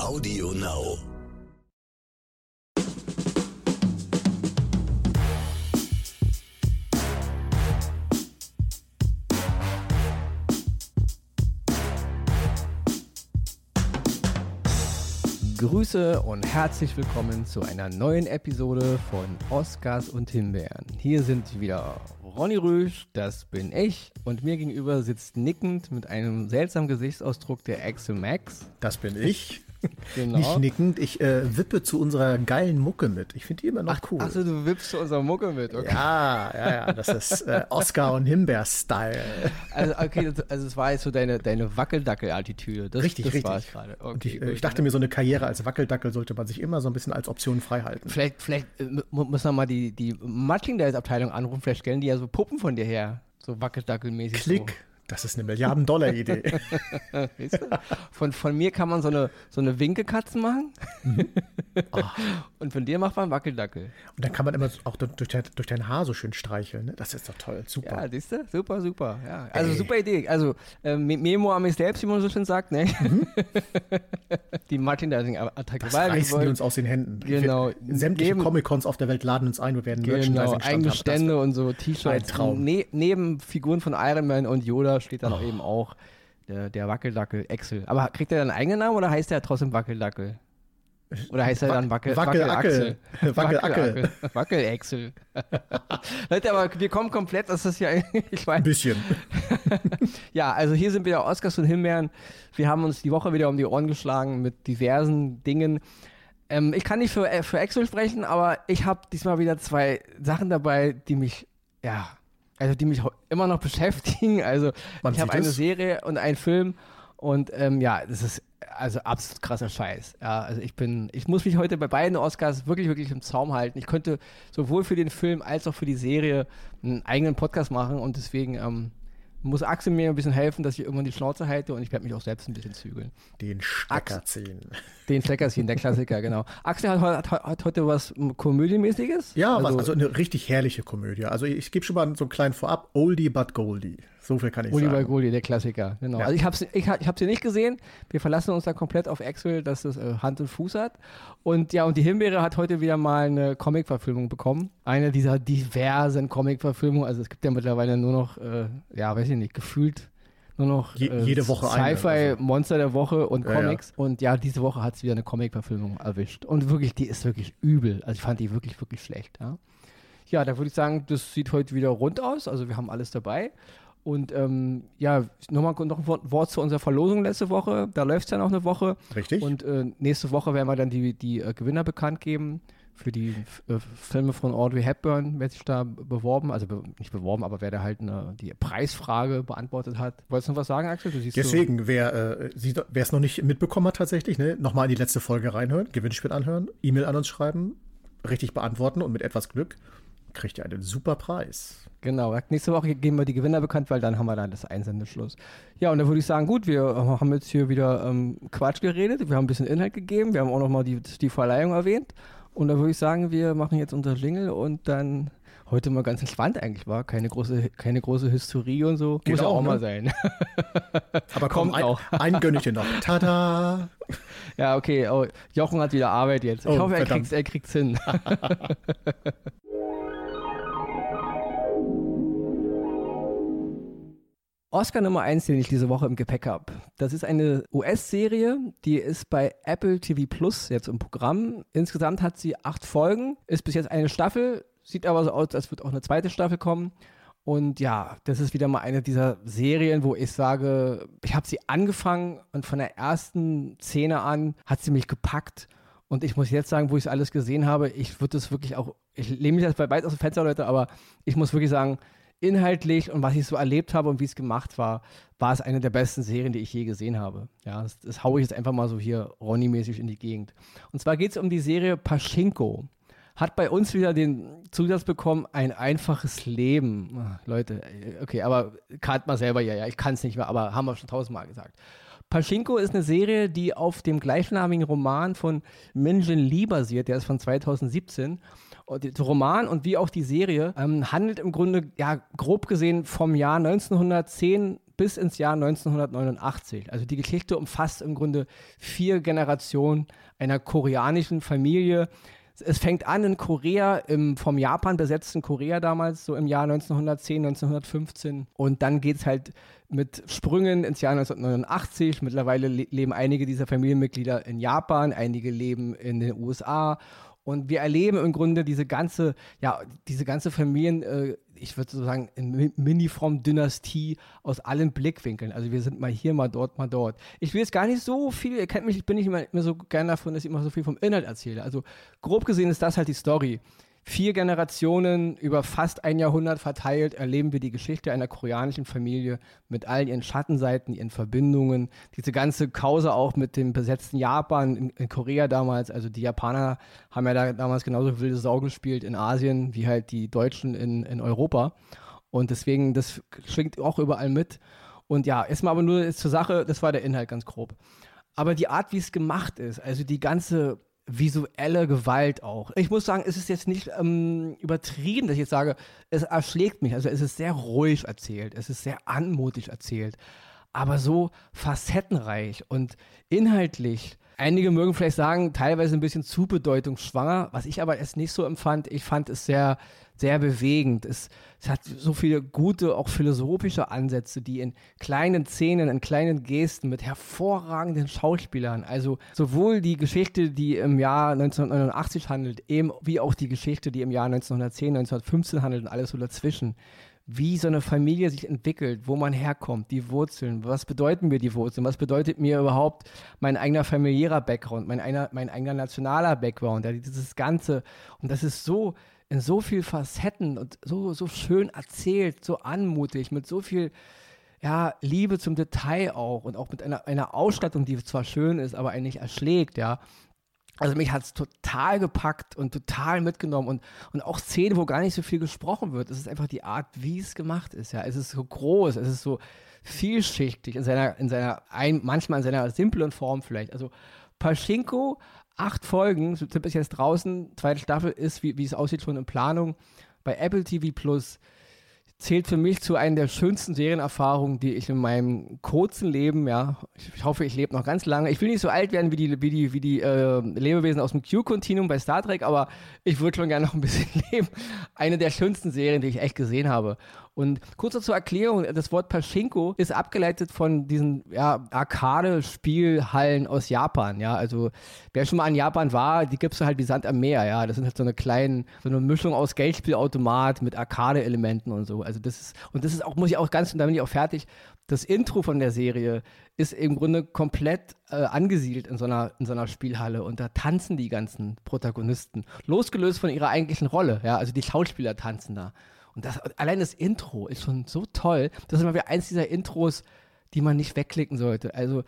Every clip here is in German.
Audio Now. Grüße und herzlich willkommen zu einer neuen Episode von Oscars und Himbeeren. Hier sind wieder Ronny Rüsch, das bin ich, und mir gegenüber sitzt nickend mit einem seltsamen Gesichtsausdruck der Axel Max. Das bin ich. Genau. Nicht nickend, ich äh, wippe zu unserer geilen Mucke mit. Ich finde die immer noch cool. Achso, du wippst zu unserer Mucke mit, okay. Ja, ja, ja, das ist äh, Oscar und Himbeer-Style. Also, okay, das- also es war jetzt so deine, deine Wackeldackel-Attitüde. Das, Richtig, das richtig. war gerade. Okay, ich, äh, ich dachte mir, so eine Karriere als Wackeldackel sollte man sich immer so ein bisschen als Option frei halten. Vielleicht, vielleicht äh, mu- muss man mal die, die Merchandise-Abteilung anrufen, vielleicht stellen die ja so Puppen von dir her. So wackeldackelmäßig. Klick, das ist eine Milliarden-Dollar-Idee. Weißt du? von, von mir kann man so eine, so eine Winkekatze machen. Mhm. Und von dir macht man Wackeldackel. Und dann kann man immer auch durch, dein, durch dein Haar so schön streicheln. Ne? Das ist doch toll, super. Ja, siehst du? Super, super. Ja. Also Ey. super Idee. Also äh, Me- Memo an mich selbst, wie man so schön sagt, ne? die. Mhm. Das Weil wir reißen die wollen- uns aus den Händen. Genau. Wir, sämtliche Comic-Cons auf der Welt laden uns ein, wir werden Genau, Merchandising-Stand eigene haben. Das Stände wird- und so T-Shirts. Ne neben Figuren von Iron Man und Yoda steht dann auch eben auch der, der Wackeldackel Axel. Aber kriegt er dann einen eigenen Namen oder heißt er trotzdem Wackeldackel? Oder heißt er dann Wackel, Wackelackel. Wackelachsel? Wackelachsel. Leute, aber wir kommen komplett, das ist ja, ich weiß, Ein bisschen. ja, also hier sind wieder Oscars und Himbeeren. Wir haben uns die Woche wieder um die Ohren geschlagen mit diversen Dingen. Ähm, ich kann nicht für, äh, für Axel sprechen, aber ich habe diesmal wieder zwei Sachen dabei, die mich, ja, also die mich immer noch beschäftigen. Also Man ich habe eine. Serie und einen Film und ähm, ja, das ist also absolut krasser Scheiß. Ja, also ich bin, ich muss mich heute bei beiden Oscars wirklich, wirklich im Zaum halten. Ich könnte sowohl für den Film als auch für die Serie einen eigenen Podcast machen und deswegen ähm, muss Axel mir ein bisschen helfen, dass ich irgendwann die Schnauze halte und ich werde mich auch selbst ein bisschen zügeln. Den Stecker ziehen. Den Steckerchen, der Klassiker, genau. Axel hat, hat, hat, heute was Komödienmäßiges. Ja, was, also eine richtig herrliche Komödie. Also ich gebe schon mal so einen kleinen Vorab. Oldie but Goldie. So viel kann ich Oliver sagen. Goldie, der Klassiker, genau. Ja. Also ich habe sie ich, ich nicht gesehen. Wir verlassen uns da komplett auf Axel, dass das äh, Hand und Fuß hat. Und ja, und die Himbeere hat heute wieder mal eine Comic-Verfilmung bekommen. Eine dieser diversen Comic-Verfilmungen. Also es gibt ja mittlerweile nur noch, äh, ja, weiß ich nicht, gefühlt nur noch Je- jede Woche Sci-Fi, also. Monster der Woche und Ja, ja. Comics. Und ja, diese Woche hat es wieder eine Comic-Verfilmung erwischt. Und wirklich, die ist wirklich übel. Also ich fand die wirklich, wirklich schlecht. Ja, ja da würde ich sagen, das sieht heute wieder rund aus. Also wir haben alles dabei. Und ähm, ja, nochmal noch ein Wort, zu unserer Verlosung letzte Woche. Da läuft es ja noch eine Woche. Richtig. Und äh, nächste Woche werden wir dann die, die äh, Gewinner bekannt geben für die äh, Filme von Audrey Hepburn, wer sich da beworben, also be nicht beworben, aber wer da halt eine, die Preisfrage beantwortet hat. Wolltest du noch was sagen, Axel? So- Deswegen, wer äh, sie- wer es noch nicht mitbekommen hat tatsächlich, ne, nochmal in die letzte Folge reinhören, Gewinnspiel anhören, E-Mail an uns schreiben, richtig beantworten und mit etwas Glück kriegt ihr einen super Preis. Genau, nächste Woche geben wir die Gewinner bekannt, weil dann haben wir dann das Einsendeschluss. Ja, und da würde ich sagen, gut, wir äh, haben jetzt hier wieder ähm, Quatsch geredet, wir haben ein bisschen Inhalt gegeben, wir haben auch nochmal die, die Verleihung erwähnt. Und da würde ich sagen, wir machen jetzt unser Jingle und dann heute mal ganz entspannt eigentlich war. Keine große, keine große Hysterie und so. Geht Muss ja auch, auch ne? mal sein. Aber komm, Kommt ein, auch. einen gönn ich dir noch. Tada! ja, okay. Oh, Jochen hat wieder Arbeit jetzt. Ich Oh, hoffe, er er kriegt's hin. Oscar Nummer 1, den ich diese Woche im Gepäck habe. Das ist eine US-Serie, die ist bei Apple TV Plus jetzt im Programm. Insgesamt hat sie acht Folgen, ist bis jetzt eine Staffel, sieht aber so aus, als wird auch eine zweite Staffel kommen. Und ja, das ist wieder mal eine dieser Serien, wo ich sage, ich habe sie angefangen und von der ersten Szene an hat sie mich gepackt. Und ich muss jetzt sagen, wo ich es alles gesehen habe, ich würde es wirklich auch, ich lehne mich jetzt bei weit aus dem Fenster, Leute, aber ich muss wirklich sagen, inhaltlich und was ich so erlebt habe und wie es gemacht war, war es eine der besten Serien, die ich je gesehen habe. Ja, das, das haue ich jetzt einfach mal so hier Ronny-mäßig in die Gegend. Und zwar geht es um die Serie Paschinko. Hat bei uns wieder den Zusatz bekommen, ein einfaches Leben. Ah, Leute, okay, aber kart mal selber, ja, ja, ich kann es nicht mehr, aber haben wir schon tausendmal gesagt. Paschinko ist eine Serie, die auf dem gleichnamigen Roman von Minjin Lee basiert, der ist von 2017. Der Roman und wie auch die Serie ähm, handelt im Grunde, ja, grob gesehen vom Jahr 1910 bis ins Jahr 1989. Also die Geschichte umfasst im Grunde vier Generationen einer koreanischen Familie. Es fängt an in Korea, im vom Japan besetzten Korea damals, so im Jahr 1910, 1915. Und dann geht es halt mit Sprüngen ins Jahr 1989. Mittlerweile le leben einige dieser Familienmitglieder in Japan, einige leben in den USA. Und wir erleben im Grunde diese ganze, ja, diese ganze Familien, äh, ich würde so sagen, Mini-From-Dynastie aus allen Blickwinkeln. Also wir sind mal hier, mal dort, mal dort. Ich will jetzt gar nicht so viel, ihr kennt mich, ich bin nicht immer, immer so gern davon, dass ich immer so viel vom Inhalt erzähle. Also grob gesehen ist das halt die Story vier Generationen über fast ein Jahrhundert verteilt erleben wir die Geschichte einer koreanischen Familie mit all ihren Schattenseiten, ihren Verbindungen. Diese ganze Kause auch mit dem besetzten Japan in, in Korea damals. Also die Japaner haben ja da damals genauso wilde Sau gespielt in Asien wie halt die Deutschen in, in Europa. Und deswegen, das schwingt auch überall mit. Und ja, erstmal aber nur zur Sache, das war der Inhalt ganz grob. Aber die Art, wie es gemacht ist, also die ganze visuelle Gewalt auch. Ich muss sagen, es ist jetzt nicht ähm, übertrieben, dass ich jetzt sage, es erschlägt mich. Also es ist sehr ruhig erzählt, es ist sehr anmutig erzählt, aber so facettenreich und inhaltlich. Einige mögen vielleicht sagen, teilweise ein bisschen zu bedeutungsschwanger, was ich aber erst nicht so empfand. Ich fand es sehr sehr bewegend. Es, es hat so viele gute, auch philosophische Ansätze, die in kleinen Szenen, in kleinen Gesten mit hervorragenden Schauspielern, also sowohl die Geschichte, die im Jahr 1989 handelt, eben wie auch die Geschichte, die im Jahr 1910, 1915 handelt und alles so dazwischen wie so eine Familie sich entwickelt, wo man herkommt, die Wurzeln, was bedeuten mir die Wurzeln, was bedeutet mir überhaupt mein eigener familiärer Background, mein, einer, mein eigener nationaler Background, ja, dieses Ganze. Und das ist so in so viel Facetten und so, so schön erzählt, so anmutig, mit so viel ja, Liebe zum Detail auch und auch mit einer, einer Ausstattung, die zwar schön ist, aber eigentlich erschlägt, ja. Also mich hat es total gepackt und total mitgenommen und, und auch Szenen, wo gar nicht so viel gesprochen wird. Es ist einfach die Art, wie es gemacht ist. Ja, es ist so groß, es ist so vielschichtig in seiner, in seiner, ein, manchmal in seiner simplen Form vielleicht. Also Paschinko acht Folgen, sind bis jetzt draußen. Zweite Staffel ist, wie, wie es aussieht, schon in Planung. Bei Apple TV Plus zählt für mich zu einer der schönsten Serienerfahrungen, die ich in meinem kurzen Leben, ja, ich hoffe, ich lebe noch ganz lange. Ich will nicht so alt werden wie die, wie die, wie die äh, Lebewesen aus dem Q-Continuum bei Star Trek, aber ich würde schon gerne noch ein bisschen leben. Eine der schönsten Serien, die ich echt gesehen habe. Und kurz zur Erklärung, das Wort Pachinko ist abgeleitet von diesen ja, Arcade-Spielhallen aus Japan. Ja, also wer schon mal in Japan war, die gibt es halt wie Sand am Meer. Ja, das sind halt so eine kleine, so eine Mischung aus Geldspielautomat mit Arcade-Elementen und so. Also das ist, und das ist auch, muss ich auch ganz, und da bin ich auch fertig, das Intro von der Serie ist im Grunde komplett äh, angesiedelt in so, einer, in so einer Spielhalle und da tanzen die ganzen Protagonisten, losgelöst von ihrer eigentlichen Rolle. Ja, also die Schauspieler tanzen da. Und das, allein das Intro ist schon so toll. Das ist immer wieder eins dieser Intros, die man nicht wegklicken sollte. Also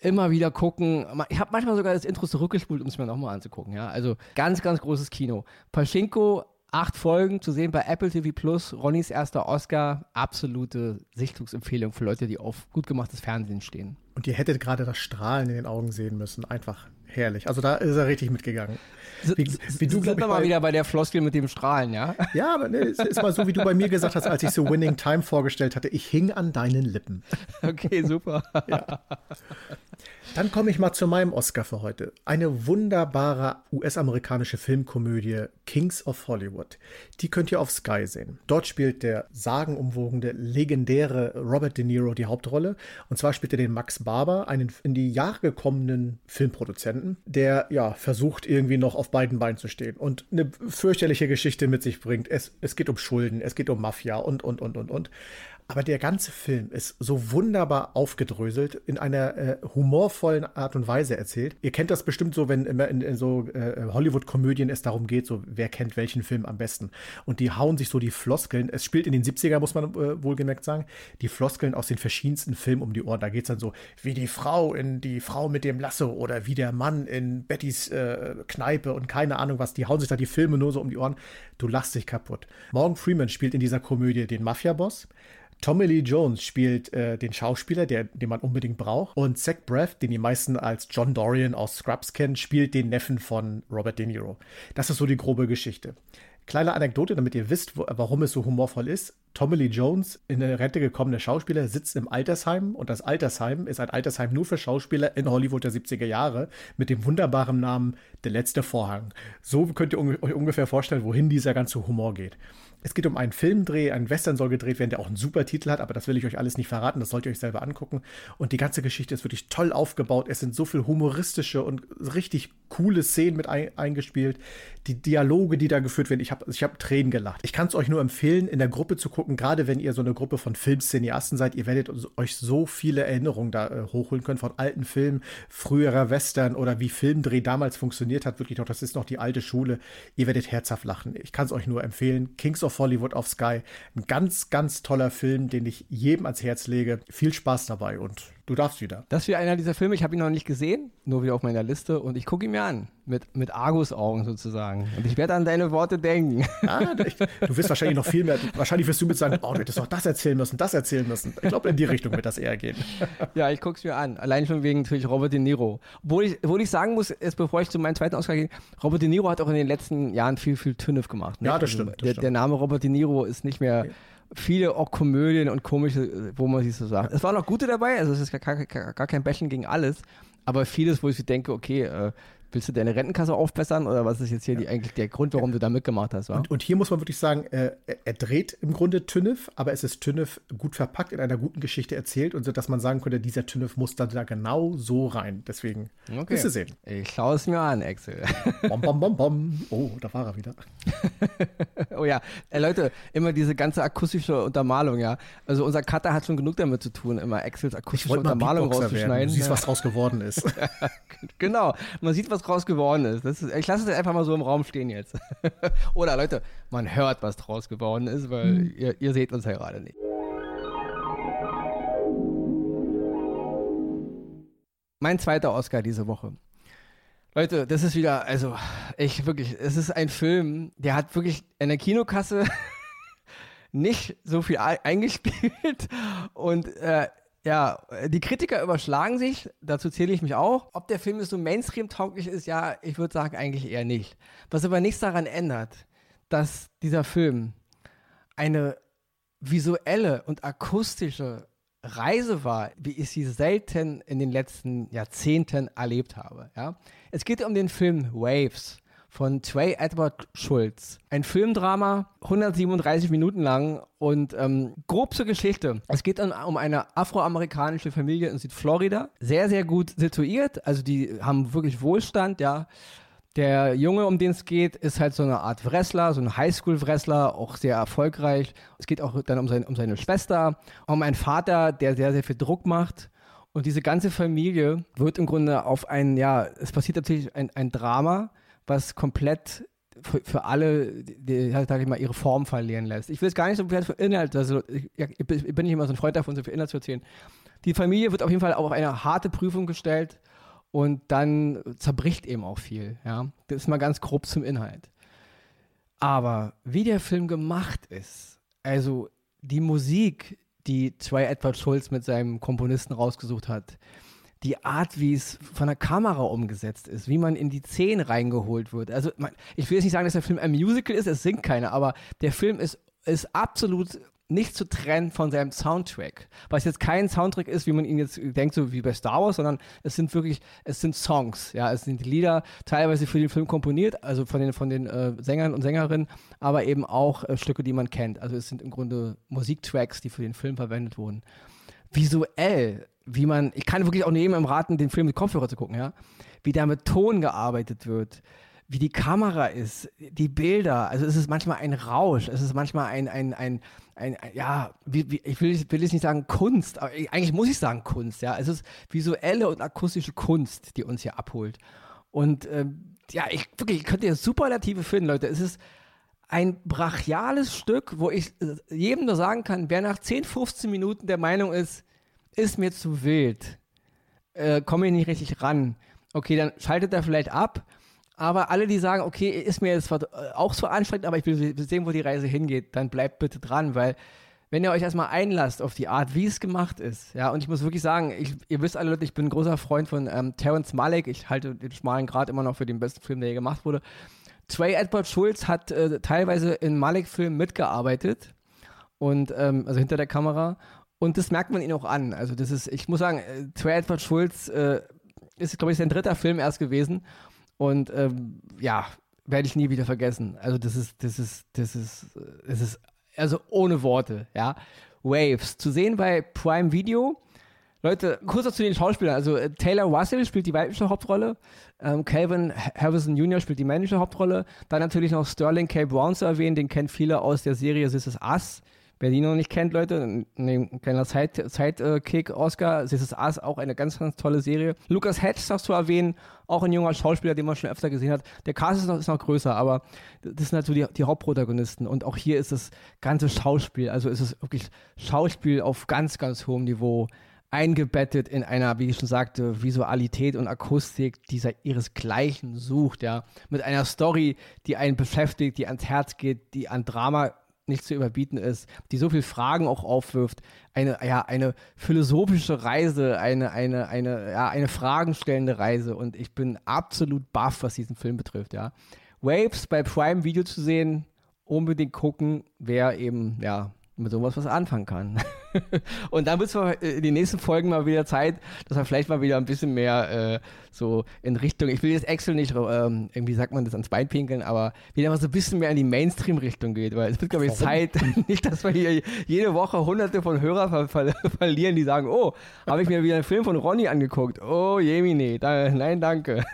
immer wieder gucken. Ich habe manchmal sogar das Intro zurückgespult, um es mir nochmal anzugucken. Ja? Also ganz, ganz großes Kino. Paschinko, acht Folgen zu sehen bei Apple TV Plus. Ronnys erster Oscar. Absolute Sichtungsempfehlung für Leute, die auf gut gemachtes Fernsehen stehen. Und ihr hättet gerade das Strahlen in den Augen sehen müssen. Einfach herrlich. Also da ist er richtig mitgegangen. Wie, wie du, sind wir mal wieder bei der Floskel mit dem Strahlen, ja? Ja, aber ne, es ist mal so, wie du bei mir gesagt hast, als ich so Winning Time vorgestellt hatte. Ich hing an deinen Lippen. Okay, super. Ja. Dann komme ich mal zu meinem Oscar für heute. Eine wunderbare US-amerikanische Filmkomödie Kings of Hollywood. Die könnt ihr auf Sky sehen. Dort spielt der sagenumwogene, legendäre Robert De Niro die Hauptrolle. Und zwar spielt er den Max Barber, einen in die Jahre gekommenen Filmproduzenten, der ja versucht irgendwie noch auf beiden Beinen zu stehen und eine fürchterliche Geschichte mit sich bringt. Es, es geht um Schulden, es geht um Mafia und, und, und, und, und. Aber der ganze Film ist so wunderbar aufgedröselt, in einer äh, humorvollen Art und Weise erzählt. Ihr kennt das bestimmt so, wenn immer in, in so äh, Hollywood-Komödien es darum geht, so wer kennt welchen Film am besten. Und die hauen sich so die Floskeln. Es spielt in den 70er, muss man äh, wohlgemerkt sagen, die Floskeln aus den verschiedensten Filmen um die Ohren. Da geht es dann so, wie die Frau in die Frau mit dem Lasso oder wie der Mann in Bettys äh, Kneipe und keine Ahnung was. Die hauen sich da die Filme nur so um die Ohren. Du lachst dich kaputt. Morgan Freeman spielt in dieser Komödie den Mafia-Boss. Tommy Lee Jones spielt äh, den Schauspieler, der, den man unbedingt braucht. Und Zach Braff, den die meisten als John Dorian aus Scrubs kennen, spielt den Neffen von Robert De Niro. Das ist so die grobe Geschichte. Kleine Anekdote, damit ihr wisst, wo, warum es so humorvoll ist. Tommy Lee Jones, in der Rente gekommene Schauspieler, sitzt im Altersheim und das Altersheim ist ein Altersheim nur für Schauspieler in Hollywood der 70er Jahre mit dem wunderbaren Namen Der letzte Vorhang. So könnt ihr euch ungefähr vorstellen, wohin dieser ganze Humor geht. Es geht um einen Filmdreh, ein Western soll gedreht werden, der auch einen super Titel hat, aber das will ich euch alles nicht verraten, das sollt ihr euch selber angucken. Und die ganze Geschichte ist wirklich toll aufgebaut. Es sind so viel humoristische und richtig coole Szenen mit ein, eingespielt. Die Dialoge, die da geführt werden, ich habe ich hab Tränen gelacht. Ich kann es euch nur empfehlen, in der Gruppe zu gucken, gerade wenn ihr so eine Gruppe von Filmszeniasten seid. Ihr werdet euch so viele Erinnerungen da äh, hochholen können von alten Filmen, früherer Western oder wie Filmdreh damals funktioniert hat. Wirklich noch, das ist noch die alte Schule. Ihr werdet herzhaft lachen. Ich kann es euch nur empfehlen. Kings of of Hollywood auf Sky. Ein ganz, ganz toller Film, den ich jedem ans Herz lege. Viel Spaß dabei und du darfst wieder. Das ist wieder einer dieser Filme, ich habe ihn noch nicht gesehen, nur wieder auf meiner Liste und ich gucke ihn mir an. Mit, mit Argus-Augen sozusagen. Und ich werde an deine Worte denken. Ah, du wirst wahrscheinlich noch viel mehr, wahrscheinlich wirst du mit sagen, oh, du hättest doch das erzählen müssen, das erzählen müssen. Ich glaube, in die Richtung wird das eher gehen. Ja, ich gucke es mir an. Allein schon wegen natürlich Robert De Niro. Obwohl ich, obwohl ich sagen muss, jetzt bevor ich zu meinem zweiten Oscar gehe, Robert De Niro hat auch in den letzten Jahren viel, viel Tünnef gemacht. Ne? Ja, das also, stimmt. Das der, stimmt. der Name Robert De Niro ist nicht mehr. Ja viele auch Komödien und komische, wo man sich so sagt. Es waren auch gute dabei, also es ist gar, gar, gar kein Bächen gegen alles, aber vieles, wo ich denke, okay, äh, Willst du deine Rentenkasse aufbessern oder was ist jetzt hier die, eigentlich der Grund, warum du da mitgemacht hast? Und, und, hier muss man wirklich sagen, äh, er dreht im Grunde Tünnef, aber es ist Tünnef gut verpackt, in einer guten Geschichte erzählt und so, dass man sagen könnte, dieser Tünnef muss da, da genau so rein. Deswegen okay. wirst du sehen. Ich schaue es mir an, Axel. Bom, bom, bom, bom. Oh, da war er wieder. oh ja, äh, Leute, immer diese ganze akustische Untermalung, ja. Also unser Cutter hat schon genug damit zu tun, immer Axels akustische Untermalung rauszuschneiden. Werden. Du siehst, was draus geworden ist. genau, man sieht, was was draus geworden ist. ist ich lasse es einfach mal so im Raum stehen jetzt. Oder Leute, man hört, was draus geworden ist, weil hm. ihr, ihr seht uns ja gerade nicht. Mein zweiter Oscar diese Woche. Leute, das ist wieder, also ich wirklich, es ist ein Film, der hat wirklich in der Kinokasse nicht so viel eingespielt und äh, ja, die Kritiker überschlagen sich, dazu zähle ich mich auch. Ob der Film so Mainstream-tauglich ist, ja, ich würde sagen eigentlich eher nicht. Was aber nichts daran ändert, dass dieser Film eine visuelle und akustische Reise war, wie ich sie selten in den letzten Jahrzehnten erlebt habe. Ja? Es geht um den Film Waves von Trey Edward Schulz. Ein Filmdrama, 137 Minuten lang und ähm, grob zur Geschichte. Es geht dann um eine afroamerikanische Familie in Südflorida. Sehr, sehr gut situiert. Also die haben wirklich Wohlstand, ja. Der Junge, um den es geht, ist halt so eine Art Wrestler, so ein Highschool-Wrestler, auch sehr erfolgreich. Es geht auch dann um, sein, um seine Schwester, um einen Vater, der sehr, sehr viel Druck macht. Und diese ganze Familie wird im Grunde auf ein, ja, es passiert natürlich ein, ein Drama, was komplett für, für alle, die, ich mal, ihre Form verlieren lässt. Ich will es gar nicht so viel für Inhalt, also ich, ich, bin nicht immer so ein Freund davon, so viel Inhalt zu erzählen. Die Familie wird auf jeden Fall auf eine harte Prüfung gestellt und dann zerbricht eben auch viel. Ja? Das ist mal ganz grob zum Inhalt. Aber wie der Film gemacht ist, also die Musik, die Troy Edward Schulz mit seinem Komponisten rausgesucht hat, die Art, wie es von der Kamera umgesetzt ist, wie man in die Szenen reingeholt wird. Also, man, ich will jetzt nicht sagen, dass der Film ein Musical ist, es singt keiner, aber der Film ist, ist absolut nicht zu trennen von seinem Soundtrack. Was jetzt kein Soundtrack ist, wie man ihn jetzt denkt, so wie bei Star Wars, sondern es sind wirklich, es sind Songs, ja, es sind Lieder, teilweise für den Film komponiert, also von den, von den äh, Sängern und Sängerinnen, aber eben auch äh, Stücke, die man kennt. Also es sind im Grunde Musiktracks, die für den Film verwendet wurden. Visuell wie man, ich kann wirklich auch jedem raten, den Film mit Kopfhörer zu gucken, ja, wie da mit Ton gearbeitet wird, wie die Kamera ist, die Bilder, also es ist manchmal ein Rausch, es ist manchmal ein, ein, ein, ein, ein ja, wie, wie, ich will, will jetzt nicht sagen Kunst, aber eigentlich muss ich sagen Kunst, ja, es ist visuelle und akustische Kunst, die uns hier abholt. Und ähm, ja, ich wirklich, ich könnte ja Superlative finden, Leute, es ist ein brachiales Stück, wo ich äh, jedem nur sagen kann, wer nach 10, 15 Minuten der Meinung ist, ist mir zu wild, äh, komme ich nicht richtig ran. Okay, dann schaltet er vielleicht ab. Aber alle, die sagen, okay, ist mir jetzt auch so anstrengend, aber ich will sehen, wo die Reise hingeht, dann bleibt bitte dran, weil wenn ihr euch erstmal einlasst auf die Art, wie es gemacht ist, ja, und ich muss wirklich sagen, ich, ihr wisst alle Leute, ich bin ein großer Freund von ähm, Terrence Malick, ich halte den schmalen Grad immer noch für den besten Film, der je gemacht wurde. Trey Edward Schulz hat äh, teilweise in Malik-Filmen mitgearbeitet und ähm, also hinter der Kamera und das merkt man ihn auch an. Also das ist, ich muss sagen, äh, Trey Edward Schulz äh, ist, glaube ich, sein dritter Film erst gewesen und ähm, ja, werde ich nie wieder vergessen. Also das ist, das ist, das ist, das ist, also ohne Worte, ja. Waves zu sehen bei Prime Video. Leute, kurz zu den Schauspielern. Also äh, Taylor Russell spielt die weibliche Hauptrolle, ähm, Calvin Harrison Jr. spielt die männliche Hauptrolle. Dann natürlich noch Sterling K. Brown zu erwähnen, den kennt viele aus der Serie This Is Us. Wer die noch nicht kennt, Leute, ein kleiner Sidekick, Oscar, This Is Us, auch eine ganz, ganz tolle Serie. Lucas Hedges noch zu erwähnen, auch ein junger Schauspieler, den man schon öfter gesehen hat. Der Cast ist noch, ist noch größer, aber das sind halt so die, die Hauptprotagonisten. Und auch hier ist das ganze Schauspiel, also ist es wirklich Schauspiel auf ganz, ganz hohem Niveau eingebettet in einer, wie ich schon sagte, Visualität und Akustik, die ihresgleichen sucht, ja, mit einer Story, die einen beschäftigt, die ans Herz geht, die an Drama nicht zu überbieten ist, die so viele Fragen auch aufwirft, eine, ja, eine philosophische Reise, eine, eine, eine, ja, eine fragenstellende Reise und ich bin absolut baff, was diesen Film betrifft, ja. Waves bei Prime Video zu sehen, unbedingt gucken, wer eben, ja, mit sowas was anfangen kann. und dann wird es in den nächsten Folgen mal wieder Zeit, dass wir vielleicht mal wieder ein bisschen mehr äh, so in Richtung, ich will jetzt Excel nicht, ähm, irgendwie sagt man das ans Bein pinkeln, aber wieder mal so ein bisschen mehr in die Mainstream-Richtung geht, weil es wird, glaube ich, Zeit, nicht, dass wir hier jede Woche hunderte von Hörern ver ver verlieren, die sagen, oh, habe ich mir wieder einen Film von Ronny angeguckt. Oh, Jemine, da, nein, danke.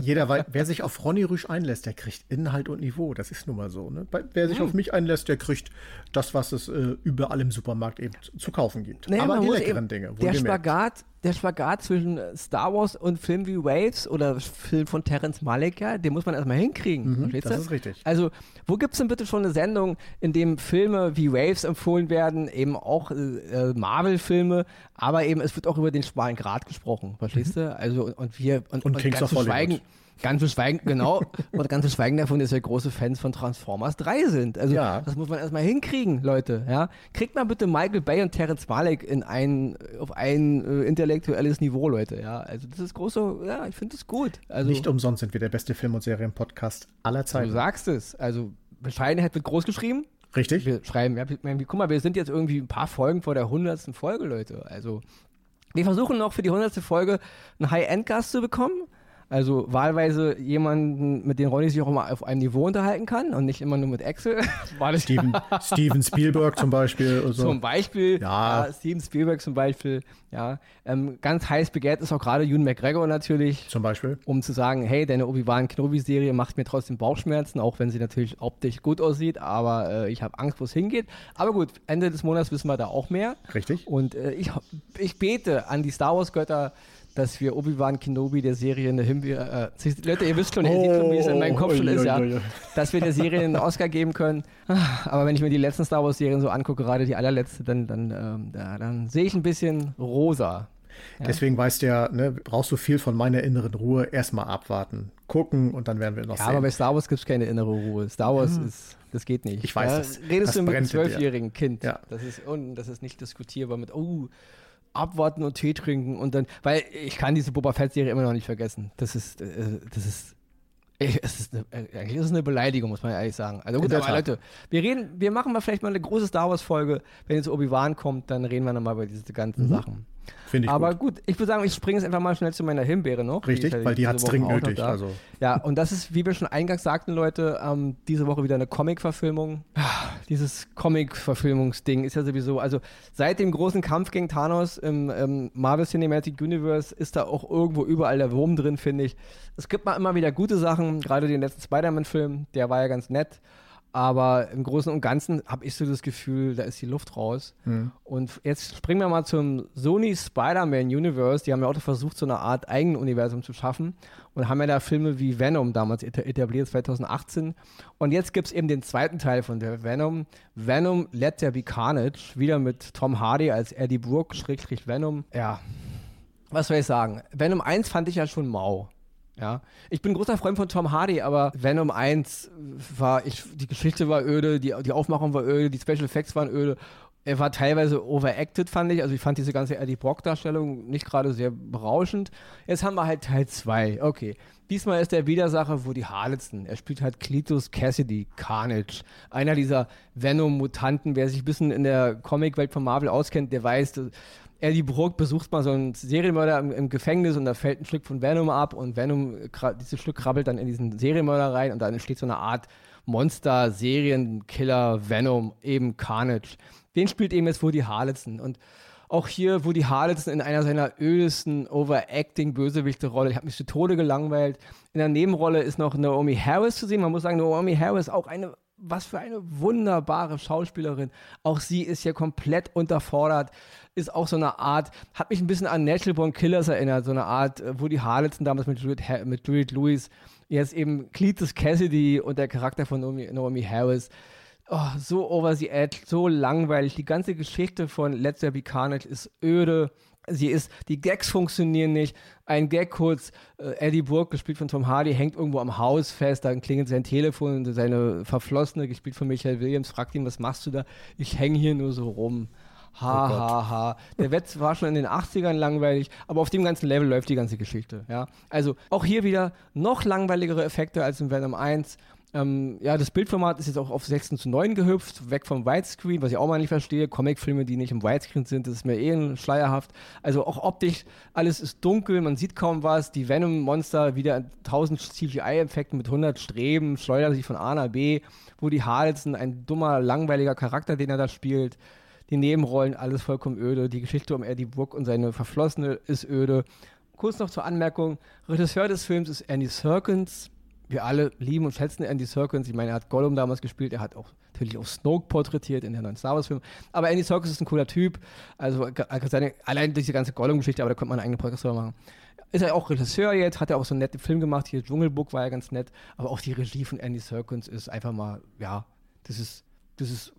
Jeder, weil, wer sich auf Ronny Rüsch einlässt, der kriegt Inhalt und Niveau, das ist nun mal so. Ne? Wer sich hm. auf mich einlässt, der kriegt das, was es äh, überall im Supermarkt eben zu kaufen gibt. Naja, Aber die leckeren Dinge. Der Spagat, der Spagat zwischen Star Wars und Film wie Waves oder Film von Terence Malick, ja, den muss man erstmal hinkriegen. Mhm, das ist richtig. Also, wo gibt es denn bitte schon eine Sendung, in dem Filme wie Waves empfohlen werden, eben auch äh, Marvel-Filme, aber eben es wird auch über den schmalen Grad gesprochen, verstehst mhm. du? Also, und wir, und, und, und Kings of Hollywood. Schweigen, Ganz zu schweigen, genau. Und ganz zu schweigen davon, dass wir große Fans von Transformers 3 sind. Also, ja. das muss man erstmal hinkriegen, Leute. Ja? Kriegt mal bitte Michael Bay und Terence Malick in ein, auf ein äh, intellektuelles Niveau, Leute. Ja? Also, das ist große, ja, ich finde das gut. Also, Nicht umsonst sind wir der beste Film- und Serienpodcast aller Zeiten. Du sagst es. Also, Bescheidenheit wird groß geschrieben. Richtig. Wir schreiben, ja, guck mal, wir sind jetzt irgendwie ein paar Folgen vor der hundertsten Folge, Leute. Also, wir versuchen noch für die hundertste Folge einen High-End-Gast zu bekommen. Also wahlweise jemanden, mit dem Ronny sich auch mal auf einem Niveau unterhalten kann und nicht immer nur mit Excel. Steven, Steven Spielberg zum Beispiel. So. Zum Beispiel, ja. ja. Steven Spielberg zum Beispiel, ja. Ähm, ganz heiß begehrt ist auch gerade Ewan McGregor natürlich. Zum Beispiel. Um zu sagen, hey, deine Obi-Wan Kenobi-Serie macht mir trotzdem Bauchschmerzen, auch wenn sie natürlich optisch gut aussieht, aber äh, ich habe Angst, wo es hingeht. Aber gut, Ende des Monats wissen wir da auch mehr. Richtig. Und äh, ich, ich bete an die Star Wars-Götter, dass wir Obi-Wan Kenobi der Serie eine Himbeere, äh, Leute, ihr wisst schon, ihr seht schon, wie es in meinem Kopf oh, schon ist, ja, dass wir der Serie einen Oscar geben können. Aber wenn ich mir die letzten Star Wars Serien so angucke, gerade die allerletzte, dann, dann, ähm, da, dann sehe ich ein bisschen rosa. Ja. Deswegen weißt du ja, ne, brauchst du viel von meiner inneren Ruhe, erstmal abwarten, gucken und dann werden wir noch ja, sehen. aber bei Star Wars gibt es keine innere Ruhe. Star Wars hm. ist, das geht nicht. Ich weiß ja, das. Redest das du mit einem zwölfjährigen Kind. Ja. Das ist, und das ist nicht diskutierbar mit, oh, abwarten und Tee trinken und dann, weil ich kann diese Boba Fett-Serie immer noch nicht vergessen. Das ist, äh, das ist, es ist eine, äh, eigentlich ist es eine Beleidigung, muss man ehrlich sagen. Also gut, aber Leute, wir reden, wir machen mal vielleicht mal eine große Star Wars-Folge. Wenn jetzt Obi-Wan kommt, dann reden wir nochmal über diese ganzen mhm. Sachen. Finde ich Aber gut. gut. ich würde sagen, ich springe jetzt einfach mal schnell zu meiner Himbeere noch. Richtig, weil die hat es dringend nötig. Also. Ja, und das ist, wie wir schon eingangs sagten, Leute, ähm, diese Woche wieder eine Comic-Verfilmung. Dieses Comic-Verfilmungsding ist ja sowieso, also seit dem großen Kampf gegen Thanos im, im Marvel Cinematic Universe ist da auch irgendwo überall der Wurm drin, finde ich. Es gibt mal immer wieder gute Sachen, gerade den letzten Spider-Man-Film, der war ja ganz nett. Aber im Großen und Ganzen habe ich so das Gefühl, da ist die Luft raus. Mhm. Und jetzt springen wir mal zum Sony Spider-Man Universe. Die haben ja auch versucht, so eine Art eigenen Universum zu schaffen. Und haben ja da Filme wie Venom damals etabliert, 2018. Und jetzt gibt es eben den zweiten Teil von der Venom. Venom Let There Be Carnage. Wieder mit Tom Hardy als Eddie Brooke, Schrägstrich Venom. Ja, was soll ich sagen? Venom 1 fand ich ja schon mau. Ja, ich bin großer Freund von Tom Hardy, aber Venom 1 war, ich, die Geschichte war öde, die, die Aufmachung war öde, die Special Effects waren öde er war teilweise overacted, fand ich. Also ich fand diese ganze Eddie Brock-Darstellung nicht gerade sehr berauschend. Jetzt haben wir halt Teil 2. Okay. Diesmal ist der Widersacher Woody Harrelson. Er spielt halt Cletus Cassidy, Carnage. Einer dieser Venom-Mutanten. Wer sich ein bisschen in der Comicwelt von Marvel auskennt, der weiß, Eddie Brock besucht mal so einen Serienmörder im, im, Gefängnis und da fällt ein Stück von Venom ab und Venom, dieses Stück krabbelt dann in diesen Serienmörder rein und dann entsteht so eine Art Monster, Serienkiller, Venom, eben Carnage. Den spielt eben jetzt Woody Harrelson. Und auch hier Woody Harrelson in einer seiner ödesten Overacting-Bösewichte-Rolle. Ich habe mich zu Tode gelangweilt. In der Nebenrolle ist noch Naomi Harris zu sehen. Man muss sagen, Naomi Harris auch eine was für eine wunderbare Schauspielerin. Auch sie ist hier komplett unterfordert. Ist auch so eine Art, hat mich ein bisschen an Natural Born Killers erinnert. So eine Art äh, Woody Harrelson damals mit Juliette, mit Juliette Lewis. Jetzt eben Cletus Cassidy und der Charakter von Naomi, Naomi Harris oh, so over the edge, so langweilig. Die ganze Geschichte von Let's Be Carnage ist öde. Sie ist, die Gags funktionieren nicht. Ein Gag kurz, äh, Eddie Burke, gespielt von Tom Hardy, hängt irgendwo am Haus fest, dann klingelt sein Telefon und seine Verflossene, gespielt von Michael Williams, fragt ihn, was machst du da? Ich hänge hier nur so rum. Ha, oh ha, ha. Der Wetz war schon in den 80ern langweilig, aber auf dem ganzen Level läuft die ganze Geschichte. Ja? Also auch hier wieder noch langweiligere Effekte als in Venom 1 ähm, ja, das Bildformat ist jetzt auch auf 16 zu 9 gehüpft, weg vom Widescreen, was ich auch mal nicht verstehe. Comicfilme, die nicht im Widescreen sind, das ist mir eh schleierhaft. Also auch optisch, alles ist dunkel, man sieht kaum was. Die Venom-Monster wieder 1000 CGI-Effekten mit 100 Streben, schleudern sich von A nach B. Wo die Harrelson, ein dummer, langweiliger Charakter, den er da spielt. Die Nebenrollen, alles vollkommen öde. Die Geschichte um Eddie Brooke und seine Verflossene ist öde. Kurz noch zur Anmerkung: Regisseur des Films ist Andy Serkins wir alle lieben und schätzen Andy Serkins. Ich meine, er hat Gollum damals gespielt, er hat auch natürlich auch Snoke porträtiert in der neuen Star Wars-Film. Aber Andy Serkins ist ein cooler Typ. Also seine, allein diese ganze Gollum-Geschichte, aber da könnte man einen eigenen Podcast machen. Ist er auch Regisseur jetzt, hat er auch so einen netten Film gemacht. Hier Dschungelbook war ja ganz nett. Aber auch die Regie von Andy Serkins ist einfach mal, ja, das ist das ist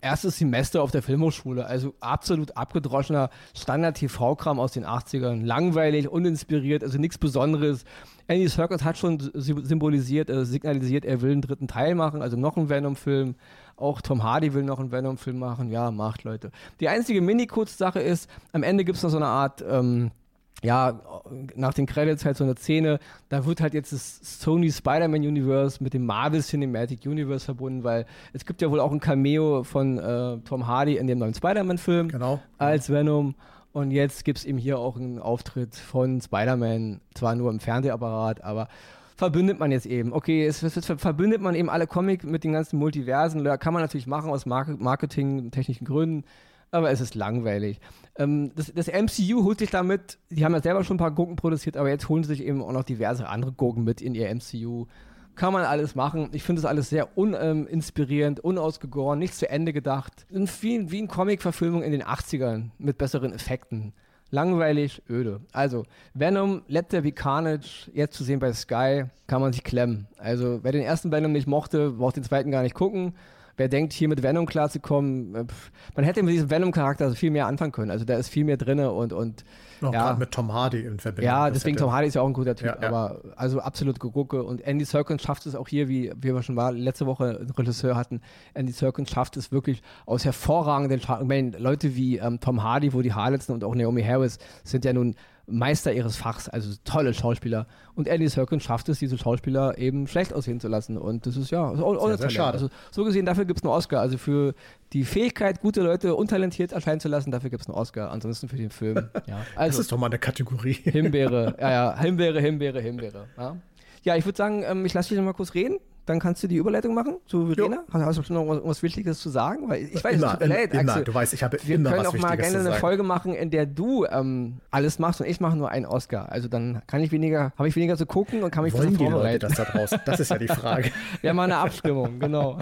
erstes Semester auf der Filmhochschule, also absolut abgedroschener Standard-TV-Kram aus den 80ern. Langweilig, uninspiriert, also nichts Besonderes. Andy Serkis hat schon symbolisiert, äh, signalisiert, er will einen dritten Teil machen, also noch einen Venom-Film. Auch Tom Hardy will noch einen Venom-Film machen. Ja, macht, Leute. Die einzige Mini-Kurz-Sache ist, am Ende gibt es noch so eine Art ähm, ja, nach den Credits halt so eine Szene, da wird halt jetzt das Sony Spider-Man Universe mit dem Marvel Cinematic Universe verbunden, weil es gibt ja wohl auch ein Cameo von äh, Tom Hardy in dem neuen Spider-Man-Film genau. als Venom. Und jetzt gibt es eben hier auch einen Auftritt von Spider-Man, zwar nur im Fernsehapparat, aber verbündet man jetzt eben. Okay, es, es, verbündet man eben alle Comic mit den ganzen Multiversen. Da kann man natürlich machen aus Marketing-technischen Gründen aber es ist langweilig. Ähm, das, das, MCU holt sich damit, die haben ja selber schon ein paar Gurken produziert, aber jetzt holen sie sich eben auch noch diverse andere Gurken mit in ihr MCU. Kann man alles machen. Ich finde das alles sehr uninspirierend, ähm, unausgegoren, nicht zu Ende gedacht. Wie, wie eine Comic-Verfilmung in den 80ern mit besseren Effekten. Langweilig, öde. Also, Venom, Let There Be Carnage, jetzt zu sehen bei Sky, kann man sich klemmen. Also, wer den ersten Venom nicht mochte, braucht den zweiten gar nicht gucken wer denkt, hier mit Venom klarzukommen, äh, man hätte mit diesem Venom-Charakter viel mehr anfangen können. Also da ist viel mehr drin und, und Noch ja. mit Tom Hardy in Verbindung. Ja, deswegen Tom Hardy ist ja auch ein guter Typ, ja, ja. aber also absolut gegucke. Und Andy Serkins schafft es auch hier, wie, wie wir schon mal letzte Woche einen Regisseur hatten, Andy Serkins schafft es wirklich aus hervorragenden, ich meine, Leute wie ähm, Tom Hardy, wo die Harletzen und auch Naomi Harris sind ja nun Meister ihres Fachs, also tolle Schauspieler. Und Andy Serkins schafft es, diese Schauspieler eben schlecht aussehen zu lassen. Und das ist ja sehr, sehr schade. Also, so gesehen, dafür gibt es einen Oscar. Also für die Fähigkeit, gute Leute untalentiert erscheinen zu lassen, dafür gibt es einen Oscar. Ansonsten für den Film. Ja. Also, das ist doch mal eine Kategorie. Himbeere, ja, ja, Himbeere, Himbeere, Himbeere. Ja, ja ich würde sagen, ähm, ich lasse dich noch mal kurz reden dann kannst du die Überleitung machen zu Verena. Jo. Hast du noch was, was, Wichtiges zu sagen? Weil ich weiß, immer, es tut mir leid, Axel. Du weißt, ich habe Wir immer können auch mal gerne eine Folge machen, in der du ähm, alles machst und ich mache nur einen Oscar. Also dann kann ich weniger, habe ich weniger zu gucken und kann mich Wollen besser vorbereiten. Die Leute das da draußen? Das ist ja die Frage. Wir haben mal eine Abstimmung, genau.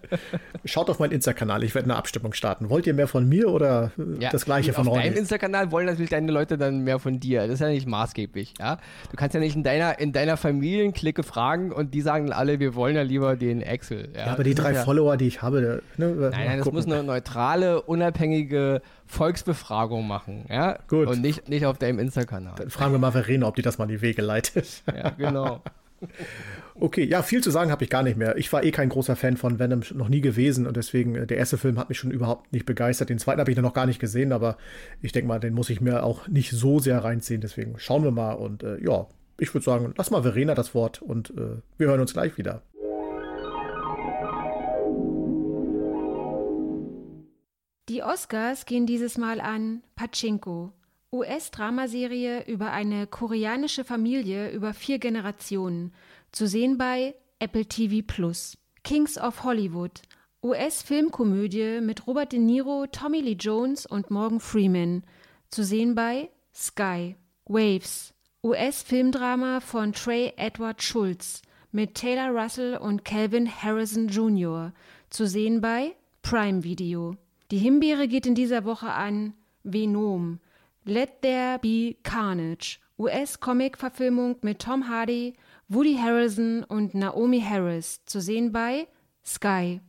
Schaut auf meinen Insta-Kanal, ich werde eine Abstimmung starten. Wollt ihr mehr von mir oder ja, das gleiche von Ronny? Auf deinem Insta-Kanal wollen natürlich deine Leute dann mehr von dir. Das ist ja nicht maßgeblich. Ja? Du kannst ja nicht in deiner, in deiner Familienklicke fragen und die sagen dann alle, wir wollen ja lieber den Excel. Ja, ja aber die drei ja, Follower, die ich habe, ne, nein, nein, das muss eine neutrale, unabhängige Volksbefragung machen, ja, gut, und nicht, nicht auf deinem Insta-Kanal. Dann fragen wir mal Verena, ob die das mal in die Wege leitet. Ja, genau. Okay, ja, viel zu sagen habe ich gar nicht mehr. Ich war eh kein großer Fan von Venom, noch nie gewesen und deswegen, äh, der erste Film hat mich schon überhaupt nicht begeistert. Den zweiten habe ich noch gar nicht gesehen, aber ich denke mal, den muss ich mir auch nicht so sehr reinziehen. Deswegen schauen wir mal und äh, ja, ich würde sagen, lass mal Verena das Wort und äh, wir hören uns gleich wieder. Die Oscars gehen dieses Mal an Pachinko, US-Dramaserie über eine koreanische Familie über vier Generationen, zu sehen bei Apple TV Plus. Kings of Hollywood, US-Filmkomödie mit Robert De Niro, Tommy Lee Jones und Morgan Freeman, zu sehen bei Sky. Waves, US-Filmdrama von Trey Edward Schultz mit Taylor Russell und Calvin Harrison Jr., zu sehen bei Prime Video. Die Himbeere geht in dieser Woche an Venom, Let There Be Carnage, US-Comic-Verfilmung mit Tom Hardy, Woody Harrelson und Naomi Harris, zu sehen bei Sky.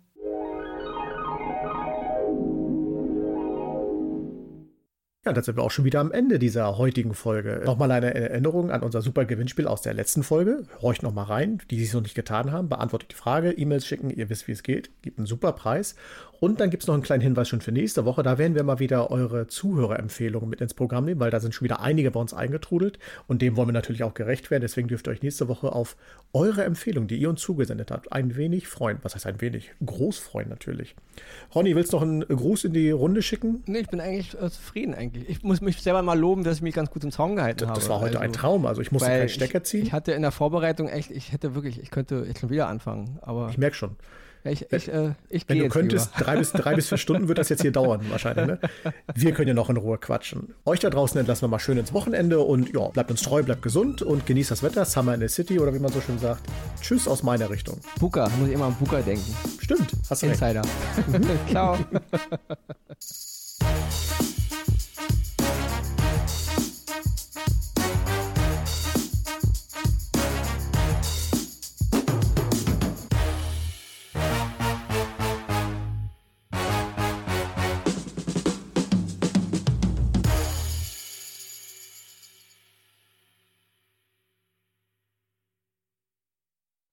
Ja, dann sind wir auch schon wieder am Ende dieser heutigen Folge. Nochmal eine Erinnerung an unser super Gewinnspiel aus der letzten Folge. Horcht nochmal rein, die es noch nicht getan haben. Beantwortet die Frage, E-Mails schicken, ihr wisst, wie es geht. Gibt einen super Preis. Und dann gibt es noch einen kleinen Hinweis schon für nächste Woche. Da werden wir mal wieder eure Zuhörerempfehlungen mit ins Programm nehmen, weil da sind schon wieder einige bei uns eingetrudelt. Und dem wollen wir natürlich auch gerecht werden. Deswegen dürft ihr euch nächste Woche auf eure Empfehlung, die ihr uns zugesendet habt, ein wenig freuen. Was heißt ein wenig? Groß freuen natürlich. Ronny, willst du noch einen Gruß in die Runde schicken? Nee, ich bin eigentlich äh, zufrieden eigentlich. Ich muss mich selber mal loben, dass ich mich ganz gut im Zaun gehalten das, habe. Das war heute also, ein Traum. Also ich musste keinen Stecker ziehen. Ich, ich, hatte in der Vorbereitung echt, ich hätte wirklich, ich könnte jetzt schon wieder anfangen. Aber ich merke schon. Ich, ich, äh, ich Wenn du könntest, drei bis, drei bis vier Stunden wird das jetzt hier dauern, wahrscheinlich. Ne? Wir können ja noch in Ruhe quatschen. Euch da draußen entlassen wir mal schön ins Wochenende und ja, bleibt uns treu, bleibt gesund und genießt das Wetter. Summer in the City oder wie man so schön sagt. Tschüss aus meiner Richtung. Buka, muss ich immer an Buka denken. Stimmt, hast du Insider. Ciao.